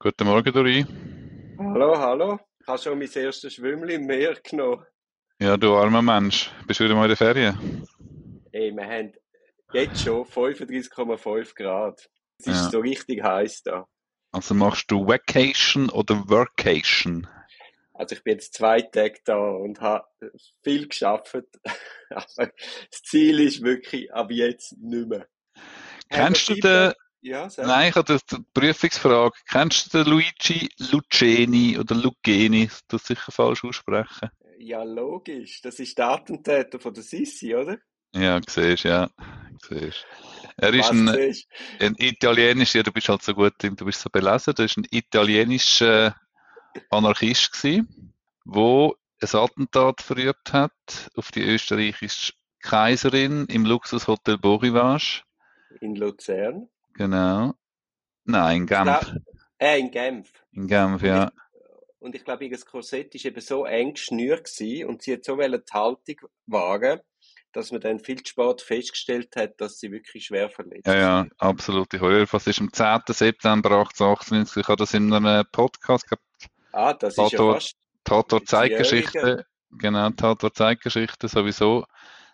Guten Morgen, Dori. Hallo, hallo. Ich habe schon mein erstes Schwimmli im Meer genommen. Ja, du armer Mensch. Bist du wieder mal in der Ferien? Ey, wir haben jetzt schon 35,5 Grad. Es ist Ja. so richtig heiß da. Also machst du Vacation oder Workation? Also ich bin jetzt zwei Tage da und habe viel geschafft. Aber das Ziel ist wirklich ab jetzt nicht mehr. Kennst du den, Ja, sag. nein, ich habe die Prüfungsfrage. Kennst du den Luigi Luceni oder Luceni? Du sicher falsch aussprechen. Ja, logisch. Das ist der Attentäter von der Sissi, oder? Ja, siehst ja. Siehst. Er ist ein, ein italienischer, ja, du bist halt so gut, du bist so belesen, du bist ein italienischer Anarchist gewesen, wo ein Attentat verübt hat auf die österreichische Kaiserin im Luxushotel Beau Rivage. In Luzern? Genau. Nein, in Genf. Äh, in Genf. In Genf, ja. Und ich glaube, ihr Korsett war eben so eng geschnürt und sie hat so die Haltung wagen, dass man dann viel zu spät festgestellt hat, dass sie wirklich schwer verletzt Ja, ja, war. absolute Höhe. Was ist am 10. September 1898? Ich habe das in einem Podcast gehabt. Ah, das ist ja fast Tatort Die Zeitgeschichte. Genau, Tatort Zeitgeschichte sowieso.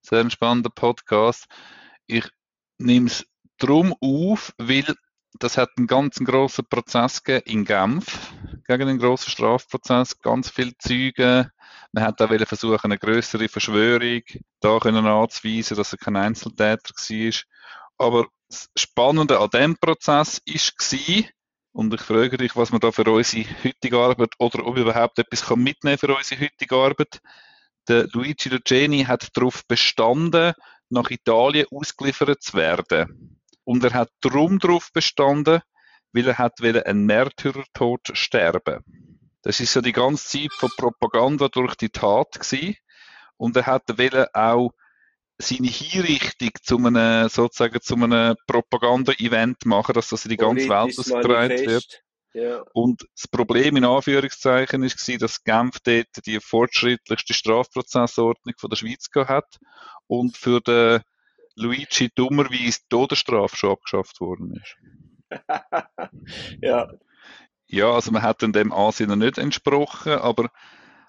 Sehr ein spannender Podcast. Ich nehme es drum auf, weil das hat einen ganz grossen Prozess in Genf, gegen einen grossen Strafprozess, ganz viele Zeugen. Man hat auch versuchen, eine größere Verschwörung da können anzuweisen, dass er kein Einzeltäter war. Aber das Spannende an dem Prozess war, und ich frage dich, was wir da für unsere heutige Arbeit oder ob überhaupt etwas kann mitnehmen für unsere heutige Arbeit. Der Luigi Luceni hat darauf bestanden, nach Italien ausgeliefert zu werden. Und er hat darum darauf bestanden, weil er hat einen Märtyrertod sterben. Das ist so die ganze Zeit von Propaganda durch die Tat gewesen. Und er hat wollen auch seine Hinrichtung zu einem, sozusagen zu einem Propaganda-Event machen, dass das in die ganze Welt ausgetragen wird. Ja. Und das Problem in Anführungszeichen ist, dass Genf dort die fortschrittlichste Strafprozessordnung von der Schweiz gehabt hat und für den Luigi dummerweise die Todesstrafe schon abgeschafft worden ist. ja, Ja, also man hat in dem Ansinnen nicht entsprochen, aber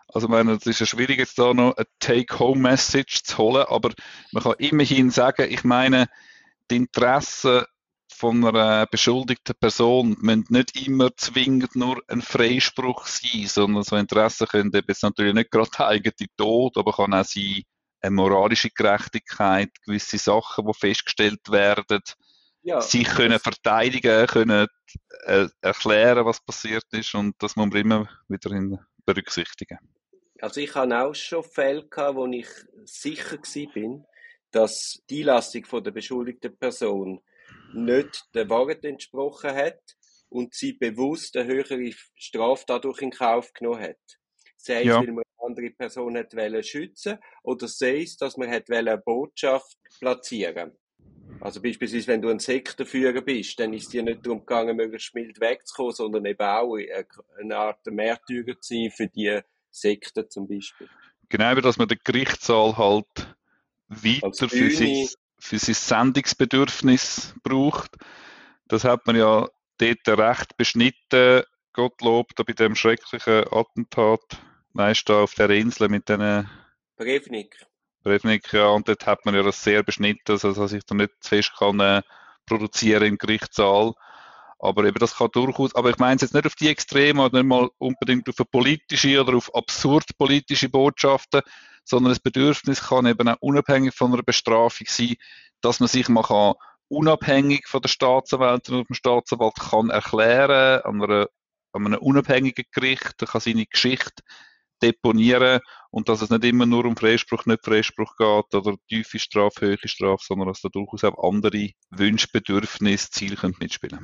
also meine, es ist ja schwierig jetzt da noch eine Take-Home-Message zu holen, aber man kann immerhin sagen, ich meine, die Interessen von einer beschuldigten Person müssen nicht immer zwingend nur ein Freispruch sein, sondern so Interessen können eben jetzt natürlich nicht gerade der eigene Tod, aber kann auch sein eine moralische Gerechtigkeit, gewisse Sachen, die festgestellt werden, ja. sich können verteidigen, können äh, erklären, was passiert ist und das muss man immer wieder berücksichtigen. Also ich hatte auch schon Fälle gehabt, wo ich sicher bin, dass die Einlassung von der beschuldigten Person nicht der Wahrheit entsprochen hat und sie bewusst eine höhere Strafe dadurch in Kauf genommen hat. Sei es, Ja. weil man andere Person hat schützen oder sei es, dass man hat eine Botschaft platzieren. Also beispielsweise, wenn du ein Sektenführer bist, dann ist dir nicht darum gegangen, möglichst mild wegzukommen, sondern eben auch eine Art Märtyrer zu sein für die Sekte zum Beispiel. Genau, dass man den Gerichtssaal halt weiter für sein, für sein Sendungsbedürfnis braucht. Das hat man ja dort recht beschnitten, Gottlob, da bei dem schrecklichen Attentat, meist da auf der Insel mit den Brevnik. Brevnik, ja, und dort hat man ja das sehr beschnitten, also dass ich da nicht zu fest kann äh, produzieren im Gerichtssaal. Aber eben das kann durchaus, aber ich meine es jetzt nicht auf die Extreme oder nicht mal unbedingt auf eine politische oder auf absurd politische Botschaften, sondern das Bedürfnis kann eben auch unabhängig von einer Bestrafung sein, dass man sich mal kann, unabhängig von der Staatsanwältin oder dem Staatsanwalt kann erklären, an, einer, an einem unabhängigen Gericht, er kann seine Geschichte deponieren und dass es nicht immer nur um Freispruch, nicht Freispruch geht oder tiefe Strafe, höhere Strafe, sondern dass da durchaus auch andere Wünsche, Bedürfnisse, Ziele können mitspielen.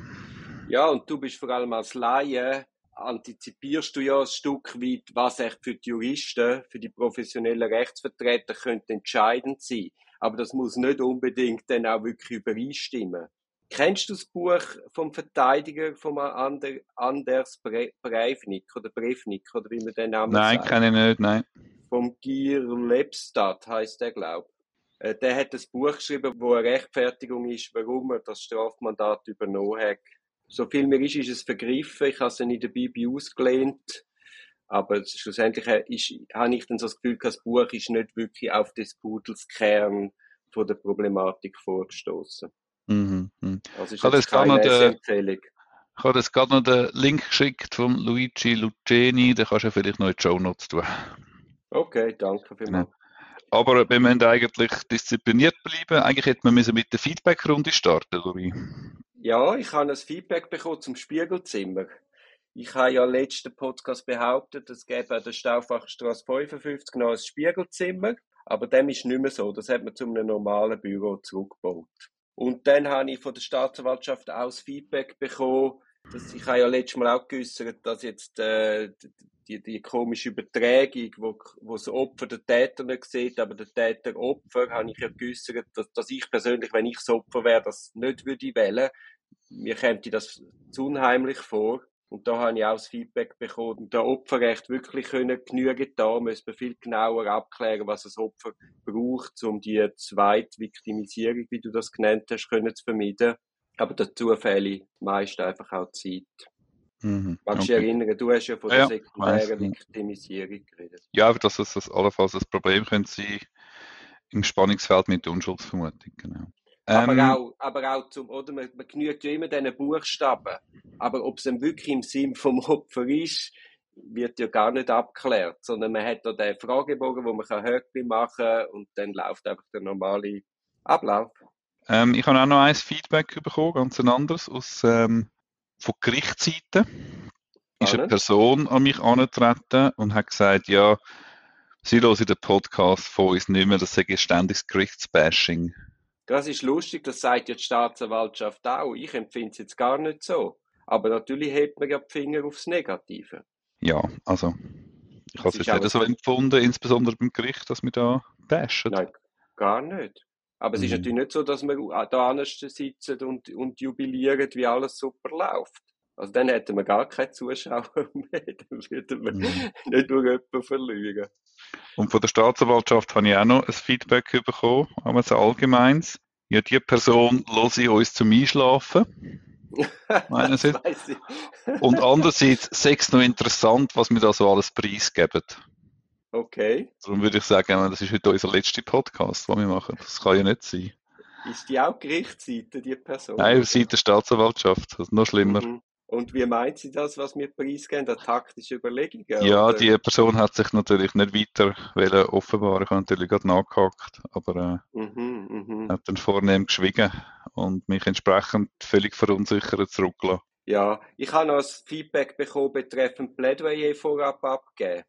Ja, und du bist vor allem als Laie, antizipierst du ja ein Stück weit, was echt für die Juristen, für die professionellen Rechtsvertreter könnte entscheidend sein. Aber das muss nicht unbedingt dann auch wirklich übereinstimmen. Kennst du das Buch vom Verteidiger Ander, Anders Bre Breivnik oder Brevnik oder wie man den Namen Nein, sagt? kenne ich nicht, nein. Vom Gier Lebstadt heißt der, glaub. Äh, Der hat ein Buch geschrieben, wo eine Rechtfertigung ist, warum er das Strafmandat übernommen hat so viel mir ist, ist es vergriffen. Ich habe es in der Bibel ausgelehnt. Aber schlussendlich ist, habe ich dann so das Gefühl, das Buch ist nicht wirklich auf des Pudels Kern von der Problematik vorgestoßen. Mhm, mh. Also ist jetzt keine Empfehlung. Ich habe jetzt gerade noch den Link geschickt von Luigi Luceni, den kannst du vielleicht noch in die Show Notes tun. Okay, danke vielmals. Ja. Aber wir müssen eigentlich diszipliniert bleiben. Eigentlich hätte man mit der Feedback-Runde starten, Louis. Ja, ich habe ein Feedback bekommen zum Spiegelzimmer. Ich habe ja letzten Podcast behauptet, es gäbe an der Stauffacherstraße 55 noch ein Spiegelzimmer, aber dem ist nicht mehr so. Das hat man zu einem normalen Büro zurückgebaut. Und dann habe ich von der Staatsanwaltschaft das Feedback bekommen, dass ich habe ja letztes Mal auch geäußert, dass jetzt äh, die, die komische Übertragung, wo, wo das Opfer den Täter nicht sieht, aber der Täter Opfer, habe ich ja geäußert, dass, dass ich persönlich, wenn ich das Opfer wäre, das nicht würde wählen. Mir käme das zu unheimlich vor. Und da habe ich auch das Feedback bekommen, der Opferrecht wirklich können genügen da, müssen wir viel genauer abklären, was das Opfer braucht, um die Zweitviktimisierung, wie du das genannt hast, können zu vermeiden. Aber dazu fehle meist einfach auch Zeit. Mhm, Magst du okay. dich erinnern, du hast ja von der ja, sekundären Viktimisierung geredet. Ja, aber dass das, das allenfalls das Problem könnte sein im Spannungsfeld mit der Unschuldsvermutung, genau. Aber, ähm, auch, aber auch zum, oder, man, man genügt ja immer diesen Buchstaben. Aber ob es dann wirklich im Sinn vom Opfer ist, wird ja gar nicht abgeklärt, sondern man hat da den Fragebogen, wo man Höckli machen kann und dann läuft einfach der normale Ablauf. Ähm, ich habe auch noch ein Feedback bekommen, ganz ein anderes, aus ähm, von Gerichtsseite ist eine Person an mich angetreten und hat gesagt, ja, sie hören den Podcast von uns nicht mehr, das sei ein ständiges Gerichtsbashing. Das ist lustig, das sagt ja die Staatsanwaltschaft auch. Ich empfinde es jetzt gar nicht so. Aber natürlich hebt man ja die Finger aufs Negative. Ja, also ich habe es jetzt nicht so empfunden, insbesondere beim Gericht, dass wir da bashen. Nein, gar nicht. Aber es ist mhm. natürlich nicht so, dass wir da sitzen und, und jubilieren, wie alles super läuft. Also dann hätten wir gar keine Zuschauer mehr, dann würden wir mhm. nicht nur jemanden verlieren. Und von der Staatsanwaltschaft habe ich auch noch ein Feedback bekommen, aber ein allgemeins. Ja, die Person los ich uns zum Einschlafen. Einerseits. Und andererseits sechs noch interessant, was wir da so alles preisgeben. Okay. Darum würde ich sagen, das ist heute unser letzter Podcast, den wir machen. Das kann ja nicht sein. Ist die auch Gerichtsseite, die Person? Nein, Seite der Staatsanwaltschaft. Das ist noch schlimmer. Mhm. Und wie meint sie das, was wir preisgeben? Eine taktische Überlegung? Ja, oder? die Person hat sich natürlich nicht weiter wollen offenbaren. Ich habe natürlich gerade nachgehakt, aber äh, mhm, mh. hat dann vornehm geschwiegen und mich entsprechend völlig verunsichert zurückgelassen. Ja, ich habe noch ein Feedback bekommen betreffend Plädoyer vorab abgeben.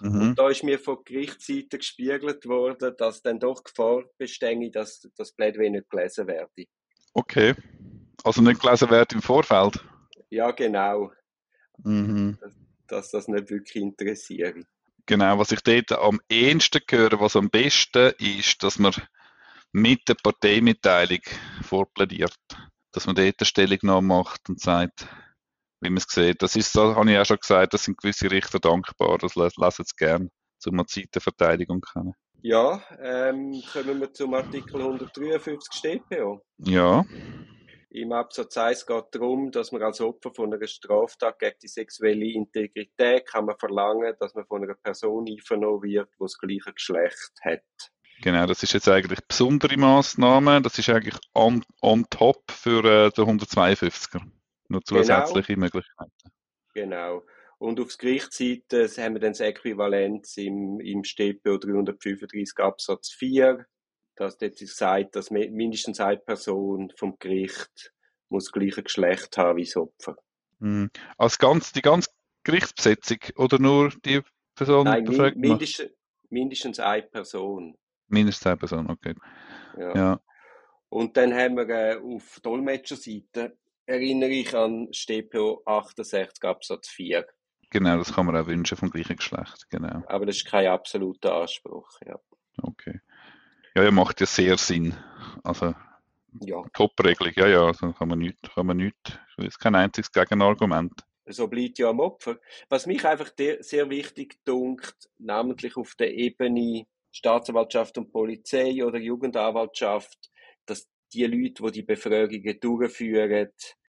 Mhm. Und da ist mir von Gerichtsseite gespiegelt worden, dass dann doch Gefahr bestehe, dass das Plädoyer nicht gelesen werde. Okay. Also nicht gelesen wird im Vorfeld? Ja, genau. Mhm. Dass, dass, das nicht wirklich interessiert. Genau, was ich dort am ehesten höre, was am besten ist, dass man mit der Parteimitteilung vorplädiert. Dass man dort eine Stellungnahme macht und sagt, wie man es sieht. Das ist, das habe ich auch schon gesagt, das sind gewisse Richter dankbar, das lesen sie gern, um eine Zeitenverteidigung kennen. Ja, ähm, kommen wir zum Artikel 153 StPO. Ja. Im Absatz 1 geht es darum, dass man als Opfer von einer Straftat gegen die sexuelle Integrität kann man verlangen, dass man von einer Person einvernommen wird, die das gleiche Geschlecht hat. Genau, das ist jetzt eigentlich eine besondere Maßnahme. Das ist eigentlich on, on top für äh, den 152er. Noch zusätzliche genau. Möglichkeiten. Genau. Und aufs Gerichtsseite haben wir dann das Äquivalent im, im StPO 335 Absatz 4, dass dort sagt, dass mindestens eine Person vom Gericht muss das gleiche Geschlecht haben wie das Opfer. Mhm. Als ganz, die ganze Gerichtsbesetzung oder nur die Person? Nein, mi mindestens, mindestens eine Person. Mindestens eine Person, okay. Ja. ja. Und dann haben wir äh, auf Dolmetscherseite erinnere ich an StPO 68 Absatz 4. Genau, das kann man auch wünschen vom gleichen Geschlecht, genau. Aber das ist kein absoluter Anspruch, ja. Okay. Ja, ja, macht ja sehr Sinn. Also, ja. Top-Regelung, ja, ja, also kann man nicht, kann man nicht, das ist kein einziges Gegenargument. So bleibt ja am Opfer. Was mich einfach sehr wichtig dunkt, namentlich auf der Ebene Staatsanwaltschaft und Polizei oder Jugendanwaltschaft, dass die Leute, die die Befragungen durchführen,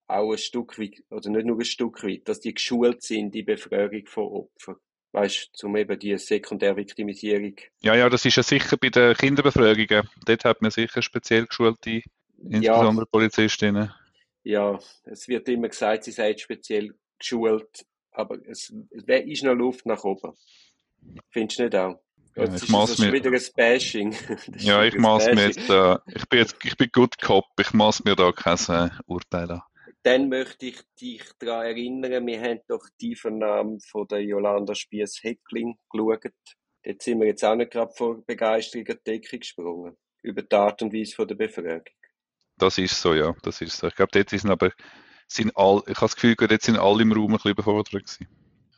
auch ein Stück weit, oder nicht nur ein Stück weit, dass die geschult sind, die Befragung von Opfern. Weißt du, um eben die Sekundärviktimisierung. Ja, ja, das ist ja sicher bei den Kinderbefragungen. Dort hat man sicher speziell geschulte, insbesondere ja, Polizistinnen. Ja, es wird immer gesagt, sie seien speziell geschult, aber es, es ist noch Luft nach oben. Findest du nicht auch? Ja, jetzt ich maß mir, wieder ein Bashing. ja, ich maß mir jetzt, äh, ich bin jetzt, ich bin gut Cop, ich maß mir da kein äh, Urteil an. Dann möchte ich dich daran erinnern, wir haben doch die Vernahme von der Jolanda Spiess-Heckling geschaut. Dort sind wir jetzt auch nicht gerade vor Begeisterung an die Decke gesprungen. Über die Art und Weise von der Befragung. Das ist so, ja, das ist so. Ich glaube, dort sind aber, sind all, ich habe das Gefühl, dort sind alle im Raum ein bisschen überfordert gewesen.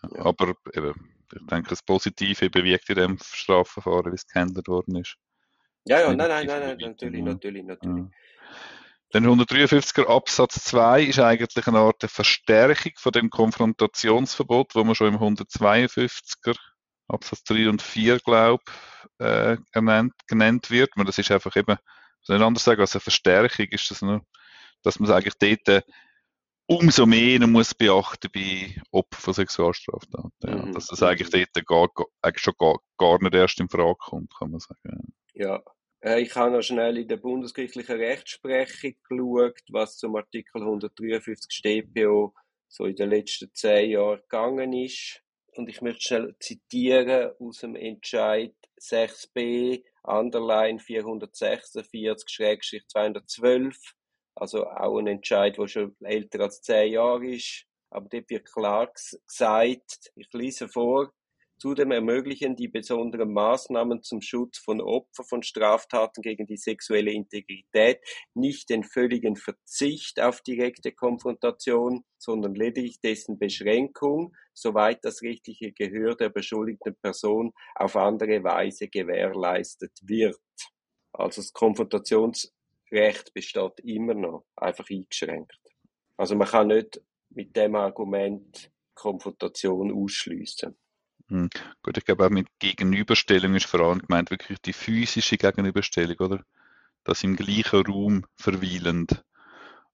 Ja. Aber eben, ich denke, das Positive bewirkt in dem Strafverfahren, wie es gehandelt worden ist. Ja, ja, nein, nein, nein, nein, natürlich, natürlich, natürlich. Ja. Der 153er Absatz 2 ist eigentlich eine Art Verstärkung von dem Konfrontationsverbot, wo man schon im 152er Absatz 3 und 4, glaube äh, genannt, genannt wird. Aber das ist einfach eben, nicht anders sagen als eine Verstärkung, ist das nur, dass man es eigentlich dort äh, umso mehr muss beachten bei Opfern von Sexualstraftaten. Ja, mhm. Dass das eigentlich dort gar, eigentlich schon gar, gar nicht erst in Frage kommt, kann man sagen. Ja, ich habe noch schnell in der bundesgerichtlichen Rechtsprechung geschaut, was zum Artikel 153 StPO so in den letzten zehn Jahren gegangen ist. Und ich möchte schnell zitieren aus dem Entscheid 6b, Underline 446-212. Also auch ein Entscheid, der schon älter als zehn Jahre ist. Aber dort wird klar gesagt, ich lese vor, Zudem ermöglichen die besonderen Maßnahmen zum Schutz von Opfern von Straftaten gegen die sexuelle Integrität nicht den völligen Verzicht auf direkte Konfrontation, sondern lediglich dessen Beschränkung, soweit das rechtliche Gehör der beschuldigten Person auf andere Weise gewährleistet wird. Also das Konfrontationsrecht besteht immer noch, einfach eingeschränkt. Also man kann nicht mit dem Argument Konfrontation ausschließen. Hm. Gut, ich glaube auch mit Gegenüberstellung ist vor allem gemeint wirklich die physische Gegenüberstellung, oder? Das im gleichen Raum verweilend.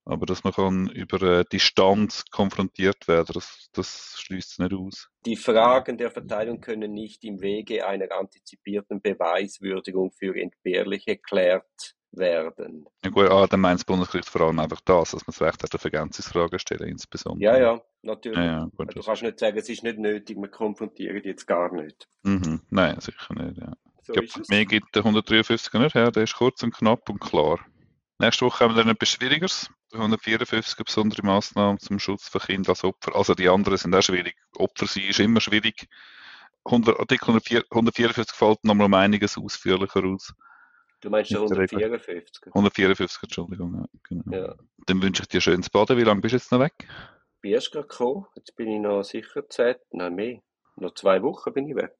Aber dass man kann über äh, Distanz konfrontiert werden, das, das schließt nicht aus. Die Fragen der Verteilung können nicht im Wege einer antizipierten Beweiswürdigung für entbehrlich erklärt werden. Ja gut, ah, dann meint das Bundesgericht vor allem einfach das, dass man das Recht hat auf Ergänzungsfragen stellen insbesondere. Ja, ja, natürlich. Ja, ja, gut, du kannst nicht sagen, es ist nicht nötig, wir konfrontieren jetzt gar nicht. Mhm. Nein, sicher nicht, ja. So ich glaube, mehr gibt der 153 nicht her, der ist kurz und knapp und klar. Nächste Woche haben wir dann etwas Schwierigeres. 154 besondere Massnahmen zum Schutz von Kindern als Opfer. Also die anderen sind auch schwierig. Opfer sein ist immer schwierig. 100, Artikel 144 fällt noch mal um einiges ausführlicher aus. Du meinst der 154? 154, Entschuldigung. Ja, genau. ja. Dann wünsche ich dir schönes Baden. Wie lange bist du jetzt noch weg? Ich bin erst gerade gekommen. Jetzt bin ich noch sicher Zeit. Nein, mehr. Noch zwei Wochen bin ich weg.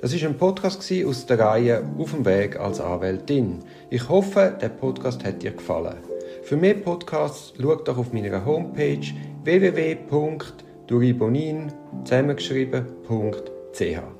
Das war ein Podcast aus der Reihe Auf dem Weg als Anwältin. Ich hoffe, der Podcast hat dir gefallen. Für mehr Podcasts schau doch auf meiner Homepage www.duribonin zusammengeschrieben.ch.